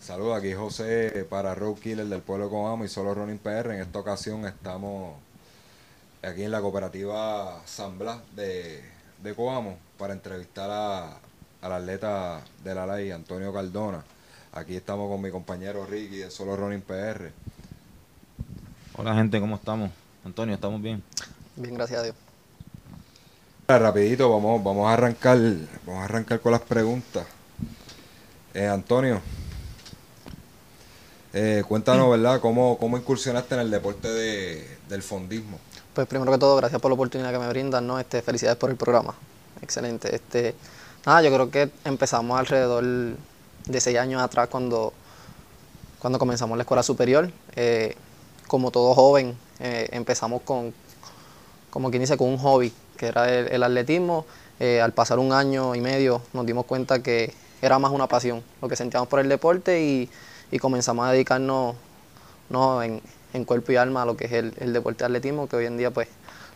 Saludos, aquí José para Road Killer del pueblo de Coamo y solo Ronin PR. En esta ocasión estamos aquí en la cooperativa San Blas de, Coamo para entrevistar a, al atleta de la ley, Antonio Cardona. Aquí estamos con mi compañero Ricky de solo Ronin PR. Hola gente, ¿cómo estamos? Antonio, ¿estamos bien? Bien, gracias a Dios. Rapidito, vamos, vamos a arrancar, vamos a arrancar con las preguntas. Eh, Antonio, eh, cuéntanos, ¿verdad? ¿Cómo, ¿Cómo incursionaste en el deporte de, del fondismo? Pues primero que todo, gracias por la oportunidad que me brindan, ¿no? Este, felicidades por el programa. Excelente. Este, nada, yo creo que empezamos alrededor de seis años atrás cuando, cuando comenzamos la escuela superior. Eh, como todo joven, eh, empezamos con, como quien dice, con un hobby, que era el, el atletismo. Eh, al pasar un año y medio nos dimos cuenta que era más una pasión, lo que sentíamos por el deporte y, y comenzamos a dedicarnos ¿no? en, en cuerpo y alma a lo que es el, el deporte de atletismo, que hoy en día pues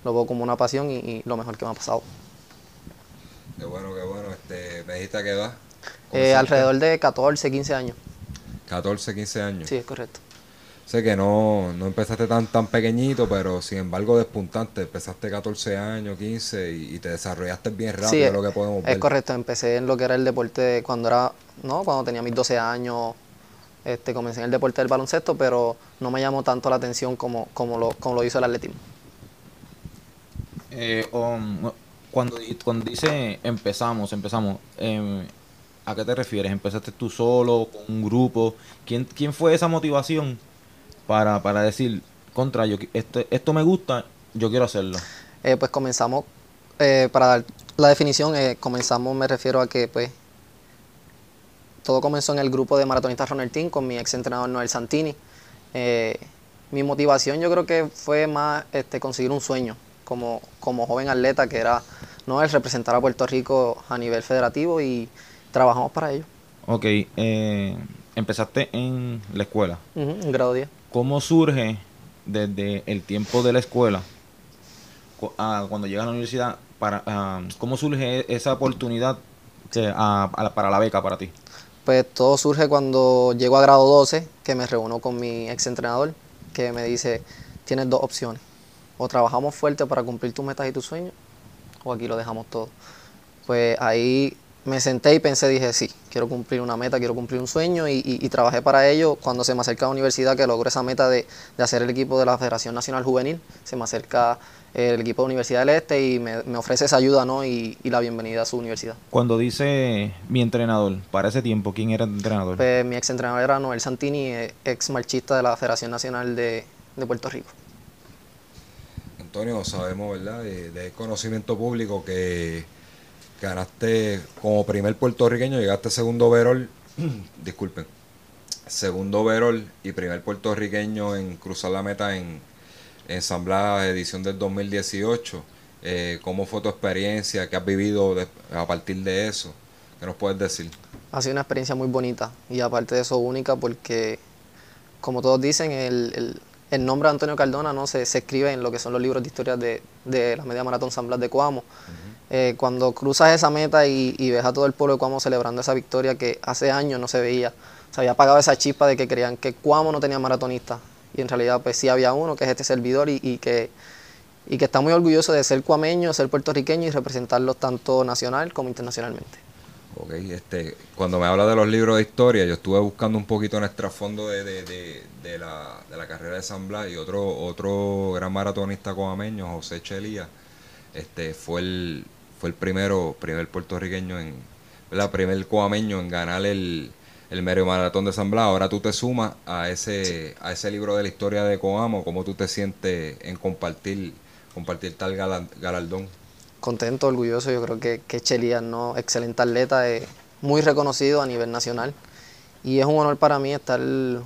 lo veo como una pasión y, y lo mejor que me ha pasado. Qué bueno, qué bueno. Este, ¿Me dijiste a qué edad? Eh, alrededor de 14, 15 años. 14, 15 años. Sí, es correcto. Sé que no, no empezaste tan tan pequeñito, pero sin embargo despuntante. Empezaste 14 años, 15 y, y te desarrollaste bien rápido, Sí, es lo que podemos ver. Es correcto, empecé en lo que era el deporte cuando era, no, cuando tenía mis 12 años, este, comencé en el deporte del baloncesto, pero no me llamó tanto la atención como, como, lo, como lo hizo el atletismo. Eh, um, cuando, cuando dice empezamos, empezamos, em, ¿a qué te refieres? ¿Empezaste tú solo, con un grupo? ¿Quién, quién fue esa motivación para, para decir, contra, yo, qui- esto, esto me gusta, yo quiero hacerlo? Eh, pues comenzamos, eh, para dar la definición, eh, comenzamos, me refiero a que pues todo comenzó en el grupo de maratonistas Runner Team con mi ex entrenador Noel Santini. Eh, mi motivación yo creo que fue más este, conseguir un sueño como, como joven atleta que era ¿no? el representar a Puerto Rico a nivel federativo y trabajamos para ello. Ok, empezaste en la escuela. En grado 10. ¿Cómo surge desde el tiempo de la escuela cu- a cuando llegas a la universidad? Para, ¿Cómo surge esa oportunidad para la beca para ti? Pues todo surge cuando llego a grado 12, que me reúno con mi ex entrenador, que me dice, tienes dos opciones. O trabajamos fuerte para cumplir tus metas y tus sueños, o aquí lo dejamos todo. Pues ahí me senté y pensé, dije, sí, quiero cumplir una meta, quiero cumplir un sueño y, y- y trabajé para ello. Cuando se me acerca a la universidad, que logro esa meta de, de hacer el equipo de la Federación Nacional Juvenil, se me acerca el equipo de Universidad del Este y me, me ofrece esa ayuda ¿no? y, y la bienvenida a su universidad. Cuando dice mi entrenador, para ese tiempo, ¿quién era el entrenador? Pues, mi ex entrenador era Noel Santini, eh, ex marchista de la Federación Nacional de, de Puerto Rico. Antonio, sabemos, ¿verdad? De, de conocimiento público que ganaste como primer puertorriqueño, llegaste segundo overall, disculpen, segundo overall y primer puertorriqueño en cruzar la meta en, en San Blas, edición del 2018. Eh, ¿Cómo fue tu experiencia? ¿Qué has vivido de- a partir de eso? ¿Qué nos puedes decir? Ha sido una experiencia muy bonita y aparte de eso única porque, como todos dicen, el, el- el nombre de Antonio Cardona no se, se escribe en lo que son los libros de historia de, de la media maratón San Blas de Coamo. Eh, cuando cruzas esa meta y, y ves a todo el pueblo de Coamo celebrando esa victoria que hace años no se veía, se había apagado esa chispa de que creían que Coamo no tenía maratonista y en realidad pues sí había uno que es este servidor y, y que y que está muy orgulloso de ser cuameño, ser puertorriqueño y representarlos tanto nacional como internacionalmente. Ok, este, cuando me habla de los libros de historia, yo estuve buscando un poquito en el trasfondo de, de, de, de la, la carrera de San Blas y otro, otro gran maratonista coameño, José Chelía, este, fue el, fue el primero, primer puertorriqueño en, la primer coameño en ganar el, el medio maratón de San Blas. Ahora tú te sumas a ese, a ese libro de la historia de Coamo, ¿cómo tú te sientes en compartir, compartir tal gala- galardón? contento, orgulloso. Yo creo que, que Chelías, ¿no? excelente atleta, es muy reconocido a nivel nacional. Y es un honor para mí estar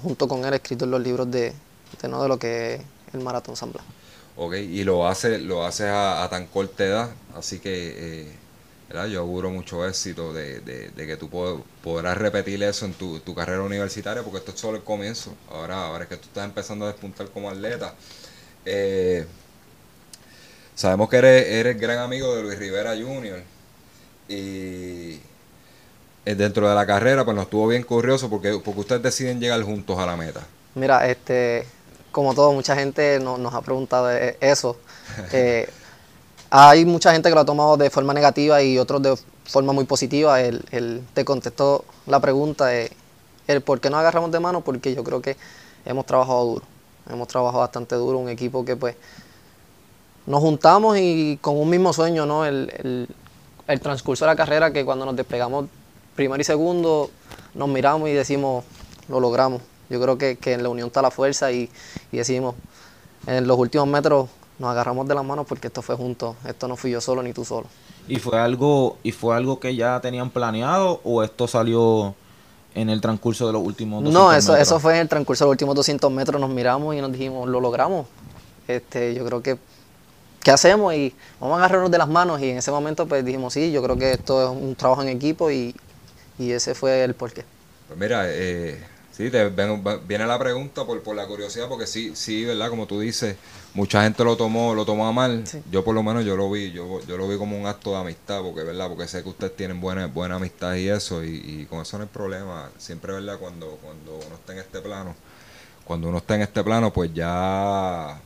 junto con él escrito en los libros de, de, ¿no? de lo que es el Maratón San Blas. Ok, y lo hace, lo hace a, a tan corta edad, así que eh, ¿verdad? Yo auguro mucho éxito de, de, de que tú pod- podrás repetir eso en tu, tu carrera universitaria, porque esto es solo el comienzo. Ahora, ahora es que tú estás empezando a despuntar como atleta. Eh, sabemos que eres, eres gran amigo de Luis Rivera Jr. Y eh, dentro de la carrera, pues nos estuvo bien curioso porque, porque ustedes deciden llegar juntos a la meta. Mira, este, como todo, mucha gente no- nos ha preguntado e- eso. Eh, hay mucha gente que lo ha tomado de forma negativa y otros de forma muy positiva. El- te contestó la pregunta, el por qué nos agarramos de mano, porque yo creo que hemos trabajado duro. Hemos trabajado bastante duro, un equipo que pues nos juntamos y con un mismo sueño, ¿no? El, el- el transcurso de la carrera, que cuando nos despegamos primero y segundo, nos miramos y decimos, lo logramos. Yo creo que, que en la unión está la fuerza y, y decimos, en los últimos metros nos agarramos de las manos porque esto fue juntos, esto no fui yo solo ni tú solo. ¿Y fue algo y fue algo que ya tenían planeado o esto salió en el transcurso de los últimos 200 No, eso, metros? eso fue en el transcurso de los últimos 200 metros, nos miramos y nos dijimos, lo logramos. Este, yo creo que, ¿qué hacemos? Y vamos a agarrarnos de las manos y en ese momento pues dijimos, sí, yo creo que esto es un trabajo en equipo y, y ese fue el porqué. Pues mira, eh, sí, te ven- viene la pregunta por, por la curiosidad, porque sí, sí, ¿verdad? Como tú dices, mucha gente lo tomó, lo tomó a mal. Sí. Yo por lo menos yo lo vi, yo, yo lo vi como un acto de amistad, porque verdad, porque sé que ustedes tienen buena, buena amistad y eso, y, y con eso no hay problema. Siempre, ¿verdad? Cuando, cuando uno está en este plano, cuando uno está en este plano, pues ya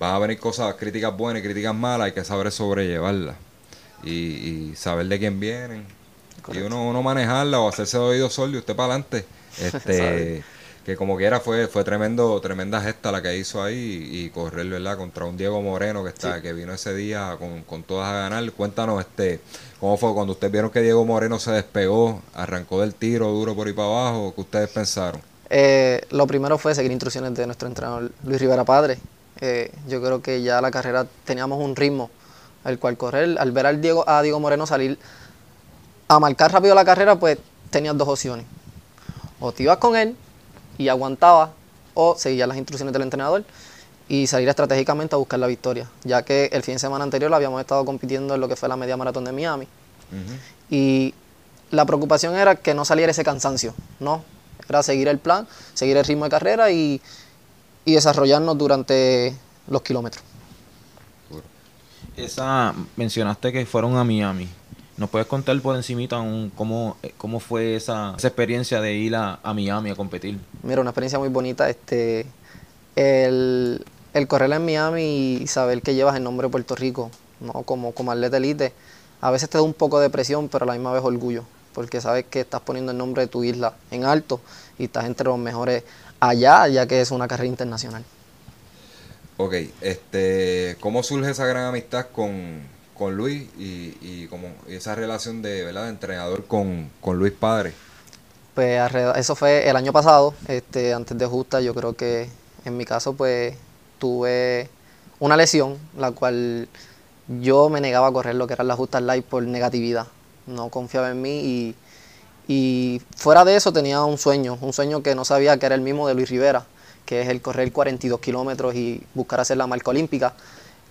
van a venir cosas, críticas buenas y críticas malas, hay que saber sobrellevarlas. Y, y saber de quién vienen. Y uno, uno manejarla o hacerse de oídos sordos y usted para adelante. Este, que como quiera fue, fue tremendo, tremenda gesta la que hizo ahí y correr, ¿verdad? Contra un Diego Moreno que está, que vino ese día con, con todas a ganar. Cuéntanos, este, cómo fue cuando ustedes vieron que Diego Moreno se despegó, arrancó del tiro duro por ahí para abajo, ¿qué ustedes pensaron? Eh, lo primero fue seguir instrucciones de nuestro entrenador Luis Rivera Padre. Eh, yo creo que ya la carrera teníamos un ritmo al cual correr. Al ver al Diego, a Diego Moreno salir a marcar rápido la carrera, pues tenías dos opciones. O te ibas con él y aguantabas, o seguías las instrucciones del entrenador y salir estratégicamente a buscar la victoria. Ya que el fin de semana anterior habíamos estado compitiendo en lo que fue la media maratón de Miami. Y la preocupación era que no saliera ese cansancio, ¿no? Era seguir el plan, seguir el ritmo de carrera y, y desarrollarnos durante los kilómetros. Esa, mencionaste que fueron a Miami. ¿Nos puedes contar por encimita un- cómo, eh, cómo fue esa, esa experiencia de ir a, a Miami a competir? Mira, una experiencia muy bonita. Este, el, el correr en Miami y saber que llevas el nombre de Puerto Rico, ¿no? como, como atleta elite, a veces te da un poco de presión, pero a la misma vez orgullo, porque sabes que estás poniendo el nombre de tu isla en alto y estás entre los mejores allá, ya que es una carrera internacional. Ok, este, ¿cómo surge esa gran amistad con, con Luis y, y como esa relación de, ¿verdad? entrenador con, con Luis Padre? Pues eso fue el año pasado, este, antes de justa, yo creo que en mi caso pues tuve una lesión, la cual yo me negaba a correr lo que eran las justas light por negatividad, no confiaba en mí y, y fuera de eso tenía un sueño, un sueño que no sabía que era el mismo de Luis Rivera, que es el correr 42 kilómetros y buscar hacer la marca olímpica.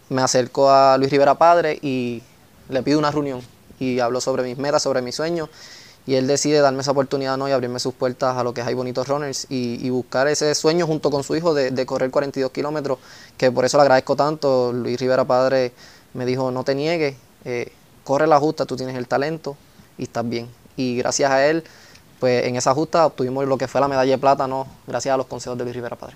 Me acerco a Luis Rivera Padre y le pido una reunión y hablo sobre mis metas, sobre mis sueños y él decide darme esa oportunidad ¿no? y abrirme sus puertas a lo que es Hay Bonitos Runners y, buscar ese sueño junto con su hijo de, correr 42 kilómetros, que por eso le agradezco tanto. Luis Rivera Padre me dijo, no te niegues, eh, corre la justa, tú tienes el talento y estás bien. Y gracias a él, pues en esa justa obtuvimos lo que fue la medalla de plata, ¿no? gracias a los consejos de Luis Rivera Padre.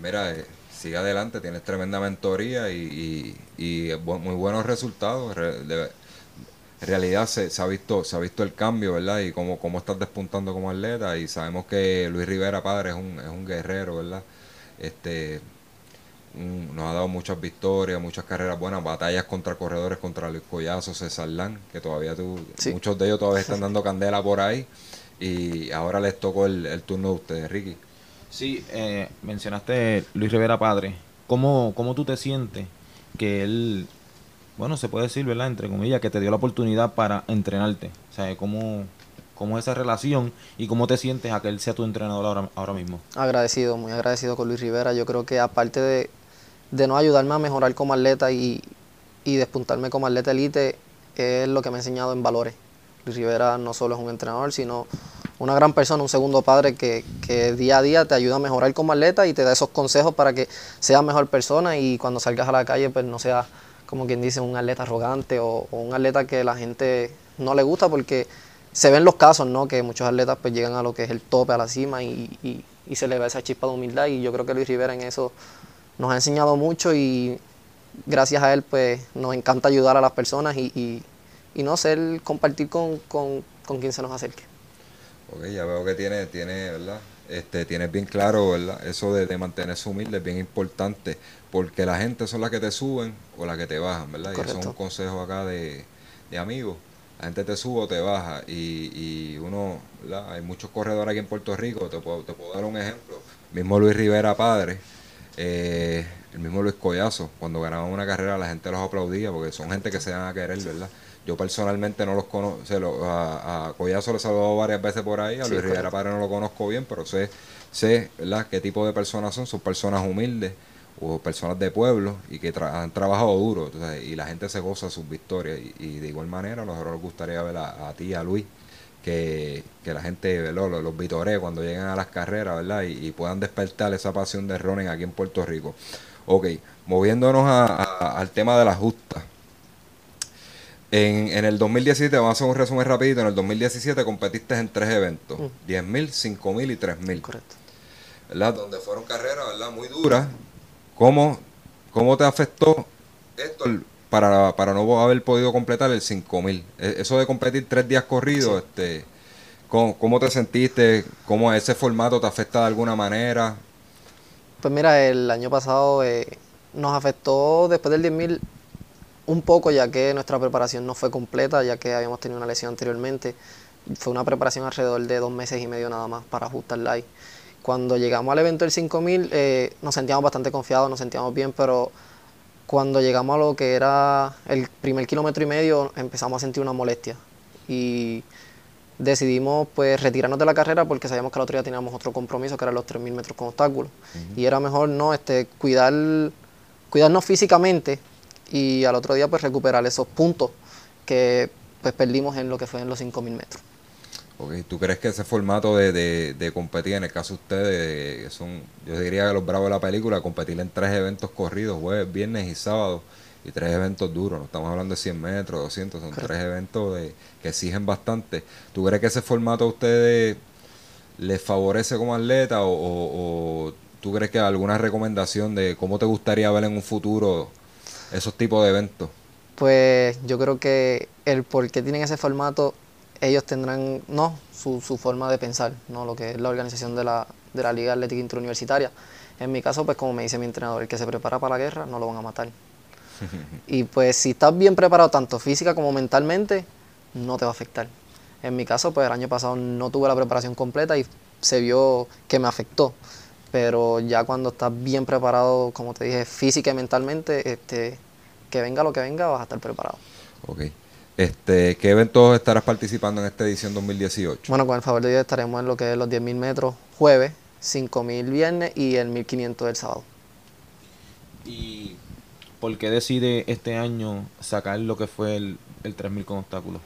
Pues eh, sigue adelante, tienes tremenda mentoría y, y, muy buenos resultados. De- en realidad se, se ha visto se ha visto el cambio, ¿verdad? Y cómo, cómo estás despuntando como atleta y sabemos que Luis Rivera Padre es un, es un guerrero, ¿verdad? Este un- nos ha dado muchas victorias, muchas carreras buenas, batallas contra corredores, contra Luis Collazo, César Lan, que todavía tú, Sí. muchos de ellos todavía están dando candela por ahí y ahora les tocó el, el turno de ustedes, Ricky. Sí, eh, mencionaste Luis Rivera Padre. ¿Cómo, ¿Cómo tú te sientes que él, bueno, se puede decir, ¿verdad? Entre comillas, que te dio la oportunidad para entrenarte? O sea, ¿cómo, cómo es esa relación y cómo te sientes a que él sea tu entrenador ahora, ahora mismo? Agradecido, muy agradecido con Luis Rivera. Yo creo que aparte de, de no ayudarme a mejorar como atleta y, y despuntarme como atleta elite, es lo que me ha enseñado en valores. Luis Rivera no solo es un entrenador, sino una gran persona, un segundo padre que, que día a día te ayuda a mejorar como atleta y te da esos consejos para que seas mejor persona y cuando salgas a la calle pues no seas como quien dice un atleta arrogante o, un atleta que la gente no le gusta porque se ven los casos, ¿no? Que muchos atletas pues llegan a lo que es el tope, a la cima y, y- y se le ve esa chispa de humildad y yo creo que Luis Rivera en eso nos ha enseñado mucho y gracias a él pues nos encanta ayudar a las personas y, y, y no ser, compartir con, con, con quien se nos acerque. Ok, ya veo que tiene, tiene, ¿verdad? Este, tienes bien claro, ¿verdad? Eso de, de mantenerse humilde es bien importante, porque la gente son las que te suben o las que te bajan, ¿verdad? Y eso es Correcto. un consejo acá de, de amigos. La gente te sube o te baja y, y uno, ¿verdad? Hay muchos corredores aquí en Puerto Rico, te puedo, te puedo dar un ejemplo. Mismo Luis Rivera padre, eh, el mismo Luis Collazo, cuando ganaban una carrera la gente los aplaudía porque son gente que se dan a querer, ¿verdad? Yo personalmente no los conozco, lo- a, a Collazo lo he saludado varias veces por ahí, a Sí, Luis Rivera correcto. padre no lo conozco bien, pero sé, sé, ¿verdad? Qué tipo de personas son, son personas humildes o personas de pueblo y que tra- han trabajado duro entonces, y la gente se goza sus victorias y, y de igual manera a nosotros nos gustaría ver a, a ti, a Luis, que, que la gente ¿verdad? los, los vitoree cuando lleguen a las carreras, ¿verdad? Y, y puedan despertar esa pasión de running aquí en Puerto Rico. Ok, moviéndonos a- a- al tema de las justas. En, en el 2017, vamos a hacer un resumen rapidito, en el 2017 competiste en tres eventos, 10.000, 5.000 y 3.000. Correcto. ¿verdad? Donde fueron carreras, ¿verdad? Muy duras. ¿Cómo, cómo te afectó esto para, para no haber podido completar el 5000? E- Eso de competir tres días corridos, este, ¿cómo, cómo te sentiste? ¿Cómo ese formato te afecta de alguna manera? Pues mira, el año pasado eh, nos afectó después del 10.000 un poco, ya que nuestra preparación no fue completa, ya que habíamos tenido una lesión anteriormente. Fue una preparación alrededor de dos meses y medio nada más para ajustar live. Cuando llegamos al evento del 5000, eh, nos sentíamos bastante confiados, nos sentíamos bien, pero cuando llegamos a lo que era el primer kilómetro y medio, empezamos a sentir una molestia. Y decidimos pues retirarnos de la carrera porque sabíamos que al otro día teníamos otro compromiso que eran los 3.000 metros con obstáculos. Y era mejor no este, cuidar, cuidarnos físicamente y al otro día pues recuperar esos puntos que pues perdimos en lo que fue en los 5.000 metros. Ok, ¿Tú crees que ese formato de, de, de competir, en el caso de ustedes, son, yo diría que los bravos de la película, competir en tres eventos corridos, jueves, viernes y sábado, y tres eventos duros, no estamos hablando de 100 metros, 200, son tres eventos de, que exigen bastante. ¿Tú crees que ese formato a ustedes les favorece como atleta o, o- o tú crees que alguna recomendación de cómo te gustaría ver en un futuro esos tipos de eventos? Pues yo creo que el por qué tienen ese formato, ellos tendrán, no, su, su forma de pensar, no lo que es la organización de la, de la Liga Atlética Interuniversitaria. En mi caso, pues como me dice mi entrenador, el que se prepara para la guerra no lo van a matar. y pues si estás bien preparado tanto física como mentalmente, no te va a afectar. En mi caso, pues el año pasado no tuve la preparación completa y se vio que me afectó. Pero ya cuando estás bien preparado, como te dije, física y mentalmente, este, que venga lo que venga, vas a estar preparado. Ok. Este, ¿Qué eventos estarás participando en esta edición 2018? Bueno, con el favor de Dios estaremos en lo que es los 10.000 metros jueves, 5.000 viernes y el 1.500 el sábado. ¿Y por qué decide este año sacar lo que fue el, el 3000 con obstáculos?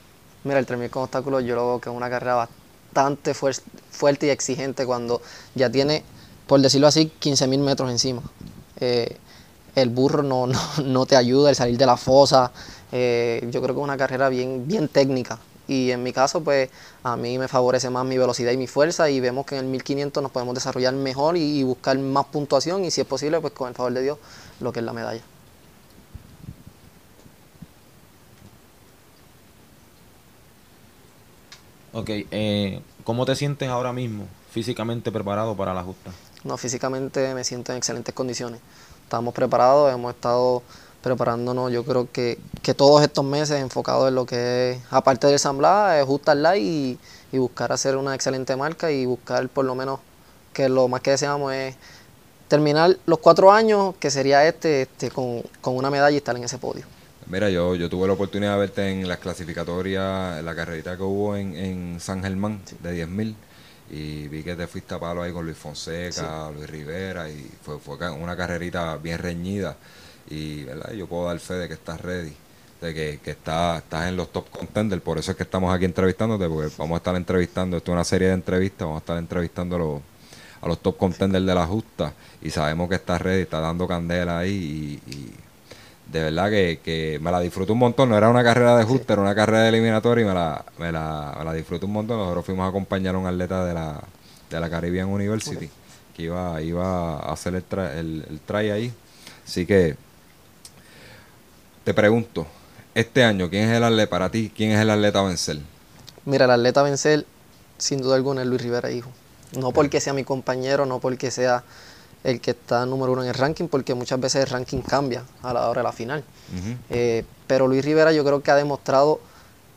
Mira, el 3.000 con obstáculos yo lo veo que es una carrera bastante fuer- fuerte y exigente cuando ya tiene, por decirlo así, 15.000 metros encima. Eh, el burro no, no, no te ayuda, el salir de la fosa. eh, yo creo que es una carrera bien, bien técnica. Y en mi caso, pues a mí me favorece más mi velocidad y mi fuerza y vemos que en el 1500 nos podemos desarrollar mejor y buscar más puntuación y si es posible, pues con el favor de Dios, lo que es la medalla. Ok, eh, ¿cómo te sientes ahora mismo físicamente preparado para la justa? No, físicamente me siento en excelentes condiciones. Estamos preparados, hemos estado preparándonos, yo creo que, que todos estos meses enfocados en lo que es, aparte del Samblá, es justa live y, y buscar hacer una excelente marca y buscar por lo menos que lo más que deseamos es terminar los cuatro años, que sería este, este con, con una medalla y estar en ese podio. Mira, yo, yo tuve la oportunidad de verte en las clasificatorias, en la carrerita que hubo en, en San Germán de 10.000 y vi que te fuiste a palo ahí con Luis Fonseca, Luis Rivera y fue, fue una carrerita bien reñida y ¿verdad? yo puedo dar fe de que estás ready. de que, que está, estás en los top contenders, por eso es que estamos aquí entrevistándote, porque vamos a estar entrevistando, esto es una serie de entrevistas, vamos a estar entrevistando a los, a los top contenders de la justa y sabemos que estás ready, está dando candela ahí y, y de verdad que, que me la disfruto un montón, no era una carrera de justa, era una carrera de eliminatoria y me la, me la, me la disfruto un montón, nosotros fuimos a acompañar a un atleta de la, de la Caribbean University que iba, iba a hacer el, tra- el, el try ahí, así que te pregunto, este año, ¿quién es el atleta para ti? ¿Quién es el atleta a vencer? Mira, el atleta a vencer, sin duda alguna, es Luis Rivera, hijo. No porque sea mi compañero, no porque sea el que está número uno en el ranking, porque muchas veces el ranking cambia a la hora de la final. Eh, pero Luis Rivera yo creo que ha demostrado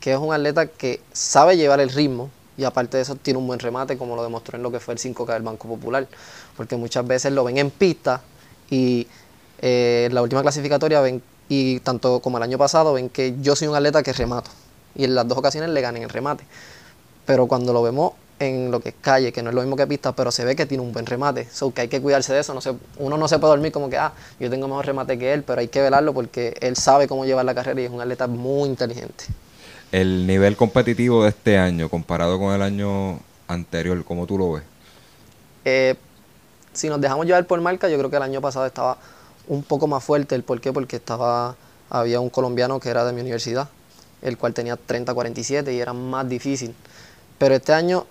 que es un atleta que sabe llevar el ritmo y aparte de eso tiene un buen remate como lo demostró en lo que fue el 5K del Banco Popular. Porque muchas veces lo ven en pista y eh, en la última clasificatoria ven, y tanto como el año pasado, ven que yo soy un atleta que remato. Y en las dos ocasiones le gané en el remate. Pero cuando lo vemos en lo que es calle, que no es lo mismo que pista, pero se ve que tiene un buen remate. So que hay que cuidarse de eso. No se, uno no se puede dormir como que, ah, yo tengo mejor remate que él, pero hay que velarlo porque él sabe cómo llevar la carrera y es un atleta muy inteligente. El nivel competitivo de este año comparado con el año anterior, ¿cómo tú lo ves? Eh, si nos dejamos llevar por marca, yo creo que el año pasado estaba un poco más fuerte. ¿El por qué? Porque estaba, había un colombiano que era de mi universidad, el cual tenía 30-47 y era más difícil. Pero este año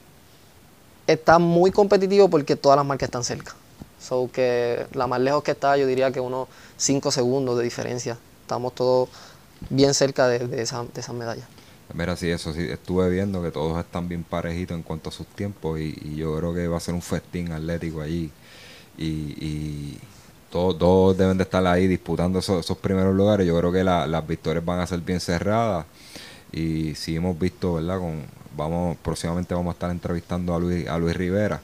está muy competitivo porque todas las marcas están cerca. So que la más lejos que está, yo diría que unos 5 segundos de diferencia. Estamos todos bien cerca de, de esa, de esas medallas. Mira, sí, eso sí, estuve viendo que todos están bien parejitos en cuanto a sus tiempos y, yo creo que va a ser un festín atlético allí y, todos, deben de estar ahí disputando esos, primeros lugares. Yo creo que la- las victorias van a ser bien cerradas y si hemos visto, ¿verdad? Con, vamos próximamente vamos a estar entrevistando a Luis, a Luis Rivera.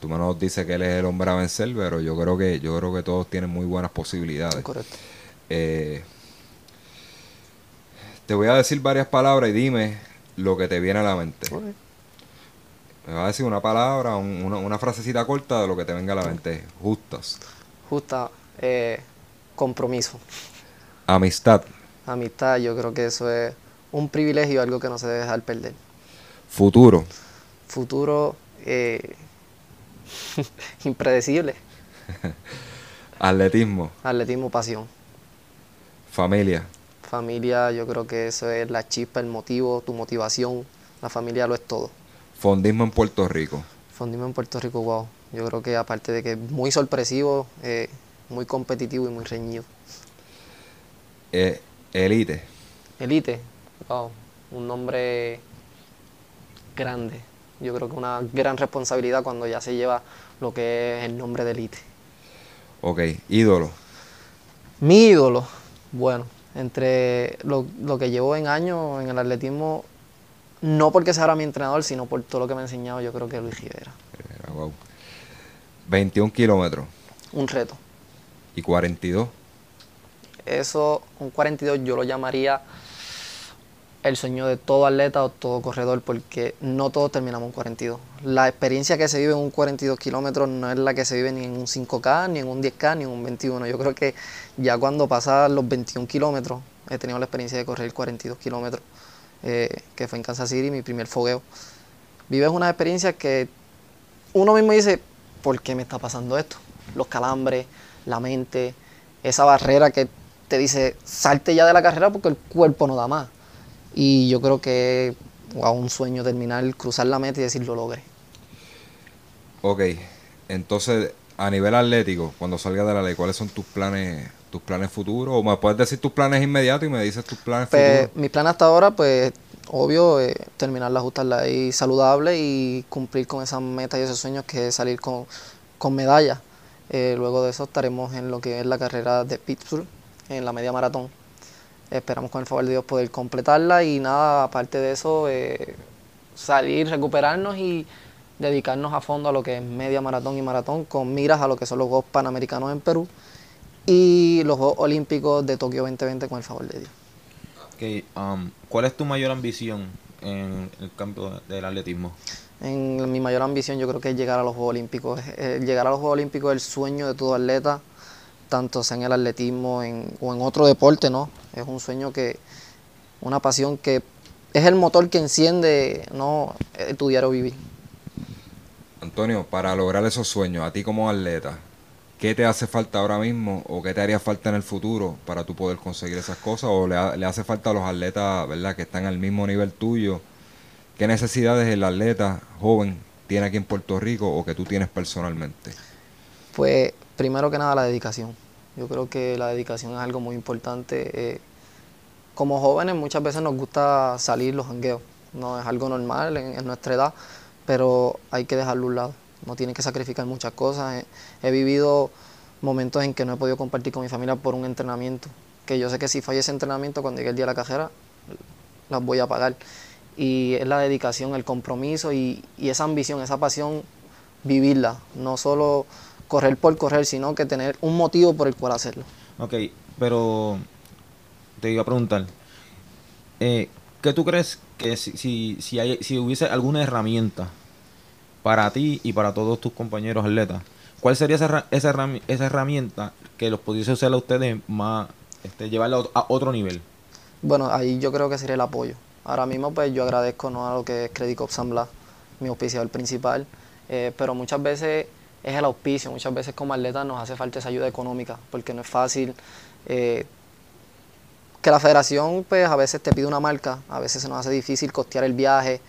Tú me nos dices que él es el hombre a vencer, pero yo creo que yo creo que todos tienen muy buenas posibilidades. Correcto. Eh, te voy a decir varias palabras y dime lo que te viene a la mente. Me vas a decir una palabra, un- una, una frasecita corta de lo que te venga a la mente. Justas. Justa, eh, compromiso. Amistad. amistad, yo creo que eso es un privilegio, algo que no se debe dejar perder. Futuro. Futuro eh, impredecible, Atletismo. atletismo, pasión. Familia. Familia, yo creo que eso es la chispa, el motivo, tu motivación. La familia lo es todo. Fondismo en Puerto Rico. Fondismo en Puerto Rico, wow. Yo creo que aparte de que es muy sorpresivo, eh, muy competitivo y muy reñido. Eh, elite. Elite, wow. Un nombre grande. Yo creo que una gran responsabilidad cuando ya se lleva lo que es el nombre de Elite. Ok. Ídolo. Mi ídolo, bueno, entre lo, lo que llevo en años en el atletismo, no porque sea ahora mi entrenador, sino por todo lo que me ha enseñado, yo creo que Luis Rivera. Eh, wow. 21 kilómetros Un reto. y 42. Eso, un 42, yo lo llamaría el sueño de todo atleta o todo corredor, porque no todos terminamos un 42. La experiencia que se vive en un 42 kilómetros no es la que se vive ni en un 5K, ni en un 10K, ni en un 21. Yo creo que ya cuando pasa los 21 kilómetros, he tenido la experiencia de correr 42 kilómetros, eh, que fue en Kansas City, mi primer fogueo. Vives una experiencia que uno mismo dice, ¿por qué me está pasando esto? Los calambres, la mente, esa barrera que te dice, salte ya de la carrera porque el cuerpo no da más. Y yo creo que wow, un sueño terminar, cruzar la meta y decir lo logré. Ok. Entonces, a nivel atlético, cuando salgas de la ley, ¿cuáles son tus planes, tus planes futuros? O me puedes decir tus planes inmediatos y me dices tus planes Pues, futuros. mi plan hasta ahora, pues, obvio, eh, terminar la justa ley saludable y cumplir con esas metas y esos sueños que es salir con, con medallas. Eh, luego de eso estaremos en lo que es la carrera de Pittsburgh, en la media maratón. Esperamos con el favor de Dios poder completarla y nada, aparte de eso, eh, salir, recuperarnos y dedicarnos a fondo a lo que es media maratón y maratón con miras a lo que son los Juegos Panamericanos en Perú y los Juegos Olímpicos de Tokio 2020 con el favor de Dios. Ok, um, ¿Cuál es tu mayor ambición en el campo del atletismo? En mi mayor ambición yo creo que es llegar a los Juegos Olímpicos. Eh, llegar a los Juegos Olímpicos es el sueño de todo atleta, tanto sea en el atletismo en- o en otro deporte, ¿no? Es un sueño que, una pasión que es el motor que enciende ¿no? eh, tu diario vivir. Antonio, para lograr esos sueños, a ti como atleta, ¿qué te hace falta ahora mismo o qué te haría falta en el futuro para tú poder conseguir esas cosas? ¿O le, ha- le hace falta a los atletas, verdad, que están al mismo nivel tuyo? ¿Qué necesidades el atleta joven tiene aquí en Puerto Rico o que tú tienes personalmente? Pues primero que nada la dedicación. Yo creo que la dedicación es algo muy importante. eh, como jóvenes muchas veces nos gusta salir los jangueos, no es algo normal en, nuestra edad, pero hay que dejarlo a un lado. No tienen que sacrificar muchas cosas. He, he vivido momentos en que no he podido compartir con mi familia por un entrenamiento, que yo sé que si falla ese entrenamiento cuando llegue el día de la cajera, las voy a pagar. Y es la dedicación, el compromiso y, y esa ambición, esa pasión, vivirla. No solo correr por correr, sino que tener un motivo por el cual hacerlo. Ok, pero te iba a preguntar, eh, ¿qué tú crees que si, si, si, hay, si hubiese alguna herramienta para ti y para todos tus compañeros atletas, ¿cuál sería esa, esa, esa herramienta que los pudiese usar a ustedes más, este, llevarla a ot- a otro nivel? Bueno, ahí yo creo que sería el apoyo. Ahora mismo pues yo agradezco ¿no? a lo que es Credit Corp San Blas, mi auspiciador principal, eh, pero muchas veces es el auspicio, muchas veces como atletas nos hace falta esa ayuda económica, porque no es fácil eh, que la federación pues a veces te pide una marca, a veces se nos hace difícil costear el viaje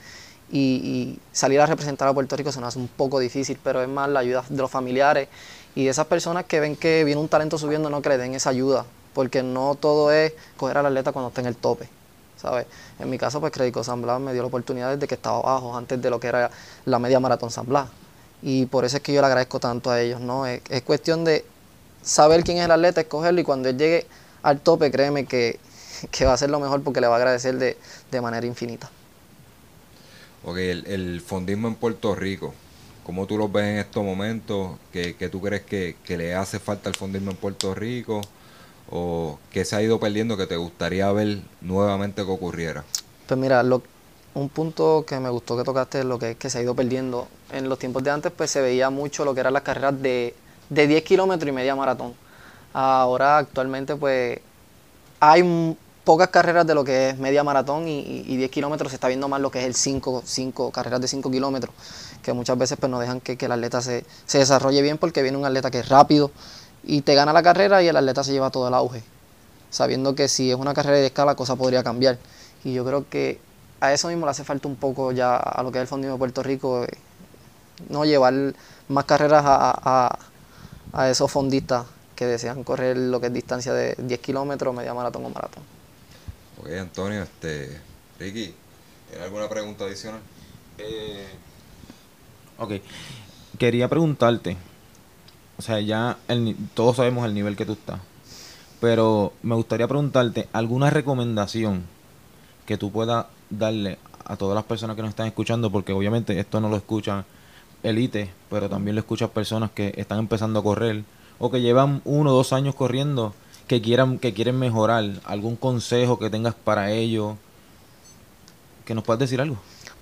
y, salir a representar a Puerto Rico se nos hace un poco difícil, pero es más la ayuda de los familiares y de esas personas que ven que viene un talento subiendo, no que le den esa ayuda, porque no todo es coger al atleta cuando está en el tope. ¿sabes? En mi caso, pues Crédito San Blas me dio la oportunidad desde que estaba abajo, antes de lo que era la media maratón San Blas. Y por eso es que yo le agradezco tanto a ellos, ¿no? Es, es cuestión de saber quién es el atleta, escogerlo y cuando él llegue al tope, créeme que, que va a ser lo mejor porque le va a agradecer de, de manera infinita. Ok, el, el fondismo en Puerto Rico, ¿cómo tú lo ves en estos momentos? ¿Qué, qué tú crees que, que le hace falta al fondismo en Puerto Rico? ¿O qué se ha ido perdiendo que te gustaría ver nuevamente que ocurriera? Pues mira, lo- un punto que me gustó que tocaste es lo que es que se ha ido perdiendo. En los tiempos de antes pues se veía mucho lo que eran las carreras de, de 10 kilómetros y media maratón. Ahora actualmente pues hay pocas carreras de lo que es media maratón y, y- y 10 kilómetros. Se está viendo más lo que es el 5, 5 carreras de 5 kilómetros, que muchas veces pues no dejan que, el atleta se, desarrolle bien porque viene un atleta que es rápido y te gana la carrera y el atleta se lleva todo el auge. Sabiendo que si es una carrera de escala, la cosa podría cambiar. Y yo creo que a eso mismo le hace falta un poco ya a lo que es el Fondismo de Puerto Rico, eh, no llevar más carreras a esos fondistas que desean correr lo que es distancia de 10 kilómetros, media maratón o maratón. Ok, Antonio, este, Ricky, ¿tienes alguna pregunta adicional? Ok, quería preguntarte, o sea, ya el todos sabemos el nivel que tú estás, pero me gustaría preguntarte alguna recomendación que tú puedas darle a todas las personas que nos están escuchando, porque obviamente esto no lo escuchan elite, pero también lo escuchan personas que están empezando a correr o que llevan uno o dos años corriendo, que quieran, que quieren mejorar, algún consejo que tengas para ellos, que nos puedas decir algo.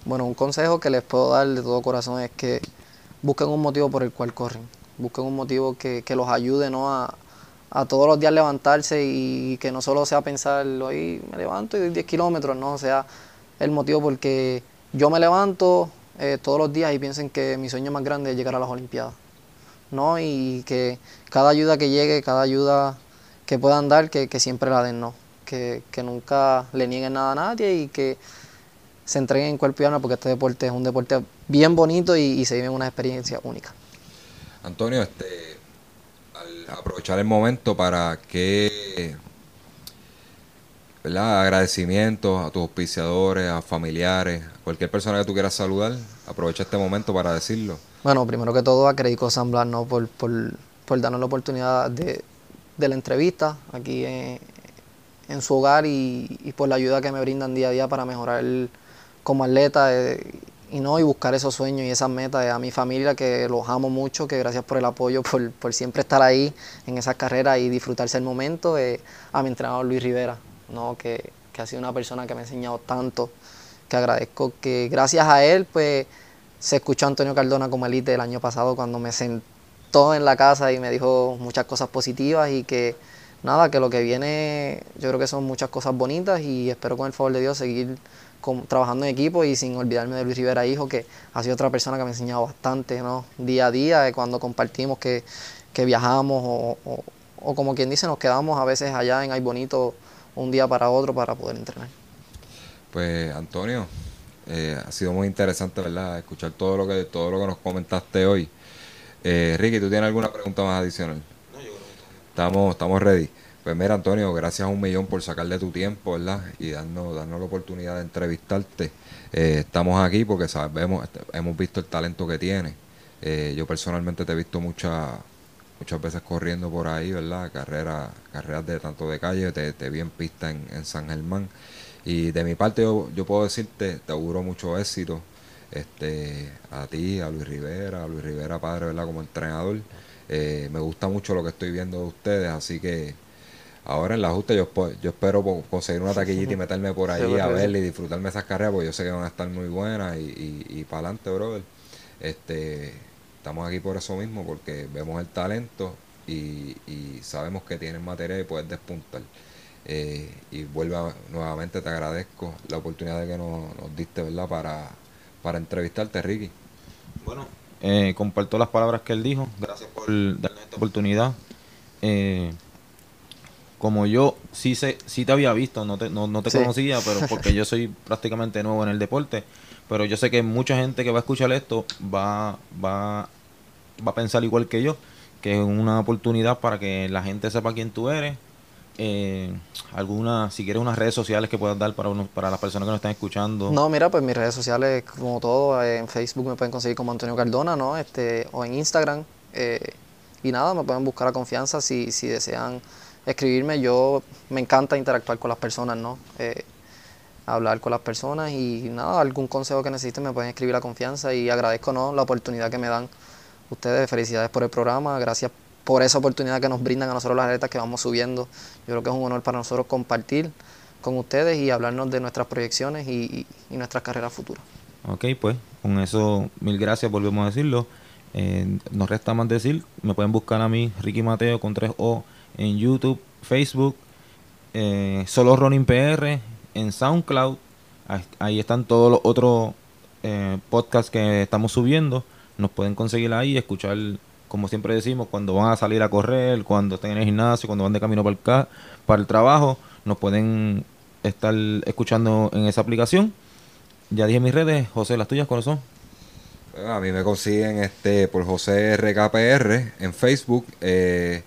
Bueno, un consejo que les puedo dar de todo corazón es que busquen un motivo por el cual corren. Busquen un motivo que, que los ayude ¿no? a, a todos los días levantarse y que no solo sea pensar, hoy me levanto y doy 10 kilómetros, no, sea el motivo porque yo me levanto eh, todos los días y piensen que mi sueño más grande es llegar a las Olimpiadas. ¿No? Y que cada ayuda que llegue, cada ayuda que puedan dar, que, siempre la den, ¿no? Que, que nunca le nieguen nada a nadie y que se entreguen en cuerpo y alma porque este deporte es un deporte bien bonito y, y se vive una experiencia única. Antonio, este, al aprovechar el momento para que, ¿verdad? Agradecimientos a tus auspiciadores, a familiares, a cualquier persona que tú quieras saludar, aprovecha este momento para decirlo. Bueno, primero que todo a Crédito San Blas, por, por, por darnos la oportunidad de, de la entrevista aquí en, en su hogar y, y por la ayuda que me brindan día a día para mejorar como atleta eh, y no y buscar esos sueños y esas metas eh, a mi familia que los amo mucho que gracias por el apoyo por, por siempre estar ahí en esas carreras y disfrutarse el momento eh, a mi entrenador Luis Rivera no que, que ha sido una persona que me ha enseñado tanto que agradezco que gracias a él pues se escuchó Antonio Cardona como elite el año pasado cuando me sentó en la casa y me dijo muchas cosas positivas y que nada, que lo que viene yo creo que son muchas cosas bonitas y espero con el favor de Dios seguir trabajando en equipo y sin olvidarme de Luis Rivera Hijo, que ha sido otra persona que me ha enseñado bastante, ¿no? Día a día, cuando compartimos que, viajamos o, o, como quien dice, nos quedamos a veces allá en Ay Bonito un día para otro para poder entrenar. Pues Antonio, eh, ha sido muy interesante, ¿verdad? Escuchar todo lo que todo lo que nos comentaste hoy. Eh, Ricky, ¿tú tienes alguna pregunta más adicional? No, yo creo que estamos, estamos ready. Pues mira, Antonio, gracias a un millón por sacarle tu tiempo, ¿verdad? Y darnos, darnos la oportunidad de entrevistarte. Eh, estamos aquí porque sabemos, hemos visto el talento que tiene. Eh, yo personalmente te he visto muchas muchas veces corriendo por ahí, ¿verdad? Carreras, carreras de tanto de calle, te, te vi en pista en, San Germán. Y de mi parte yo, yo puedo decirte, te auguro mucho éxito. Este, a ti, a Luis Rivera, a Luis Rivera padre, ¿verdad? Como entrenador. Eh, me gusta mucho lo que estoy viendo de ustedes, así que Ahora en la ajuste yo, yo espero conseguir una taquillita y meterme por ahí a verle y disfrutarme esas carreras porque yo sé que van a estar muy buenas y, y, para adelante, brother. Este, estamos aquí por eso mismo, porque vemos el talento y, sabemos que tienen materia y puedes despuntar. Eh, y vuelve nuevamente te agradezco la oportunidad de que nos, diste, ¿verdad? Para, para entrevistarte, Ricky. Bueno, eh, comparto las palabras que él dijo. Gracias por darme esta oportunidad. Eh, como yo sí sé, sí te había visto, no te, no, te conocía, pero porque yo soy prácticamente nuevo en el deporte, pero yo sé que mucha gente que va a escuchar esto va, va, va a pensar igual que yo, que es una oportunidad para que la gente sepa quién tú eres. Eh, alguna, si quieres unas redes sociales que puedas dar para, para las personas que nos están escuchando. No, mira, pues mis redes sociales, como todo, en Facebook me pueden conseguir como Antonio Cardona, ¿no? Este, o en Instagram. Eh, y nada, me pueden buscar a confianza si, si desean escribirme, yo me encanta interactuar con las personas, ¿no? Eh, hablar con las personas y nada, algún consejo que necesiten me pueden escribir a confianza y agradezco ¿no? la oportunidad que me dan ustedes, felicidades por el programa, gracias por esa oportunidad que nos brindan a nosotros las atletas que vamos subiendo. Yo creo que es un honor para nosotros compartir con ustedes y hablarnos de nuestras proyecciones y, nuestras carreras futuras. Ok, pues con eso mil gracias, volvemos a decirlo. Eh, nos resta más decir, me pueden buscar a mí, Ricky Mateo, con 3 O en YouTube, Facebook, eh, solo Ronin PR, en SoundCloud. Ahí están todos los otros eh, podcasts que estamos subiendo. Nos pueden conseguir ahí y escuchar, como siempre decimos, cuando van a salir a correr, cuando estén en el gimnasio, cuando van de camino para el, para el trabajo. Nos pueden estar escuchando en esa aplicación. Ya dije mis redes, José, las tuyas, ¿cuáles son? A mí me consiguen este por José RKPR en Facebook. Eh,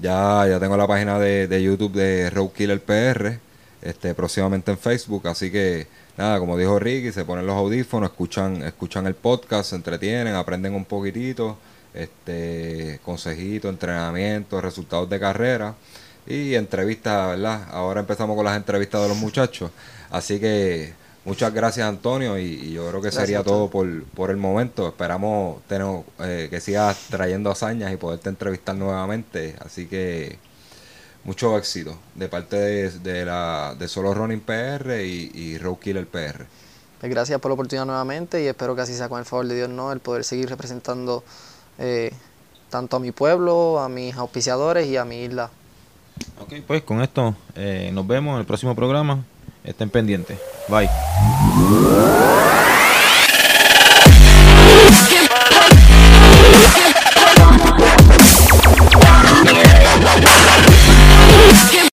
ya, ya tengo la página de, YouTube de Roadkiller PR, este, próximamente en Facebook, así que nada, como dijo Ricky, se ponen los audífonos, escuchan, escuchan el podcast, se entretienen, aprenden un poquitito, este, consejitos, entrenamientos, resultados de carrera y entrevistas, ¿verdad? Ahora empezamos con las entrevistas de los muchachos, así que Muchas gracias Antonio y, yo creo que sería todo por, por, el momento. Esperamos tener, eh, que sigas trayendo hazañas y poderte entrevistar nuevamente. Así que mucho éxito de parte de, la, de Solo Running PR y, y Road Killer PR. Pues gracias por la oportunidad nuevamente y espero que así sea con el favor de Dios, ¿no? El poder seguir representando eh, tanto a mi pueblo, a mis auspiciadores y a mi isla. Ok, pues con esto eh, nos vemos en el próximo programa. Estén pendientes. Bye.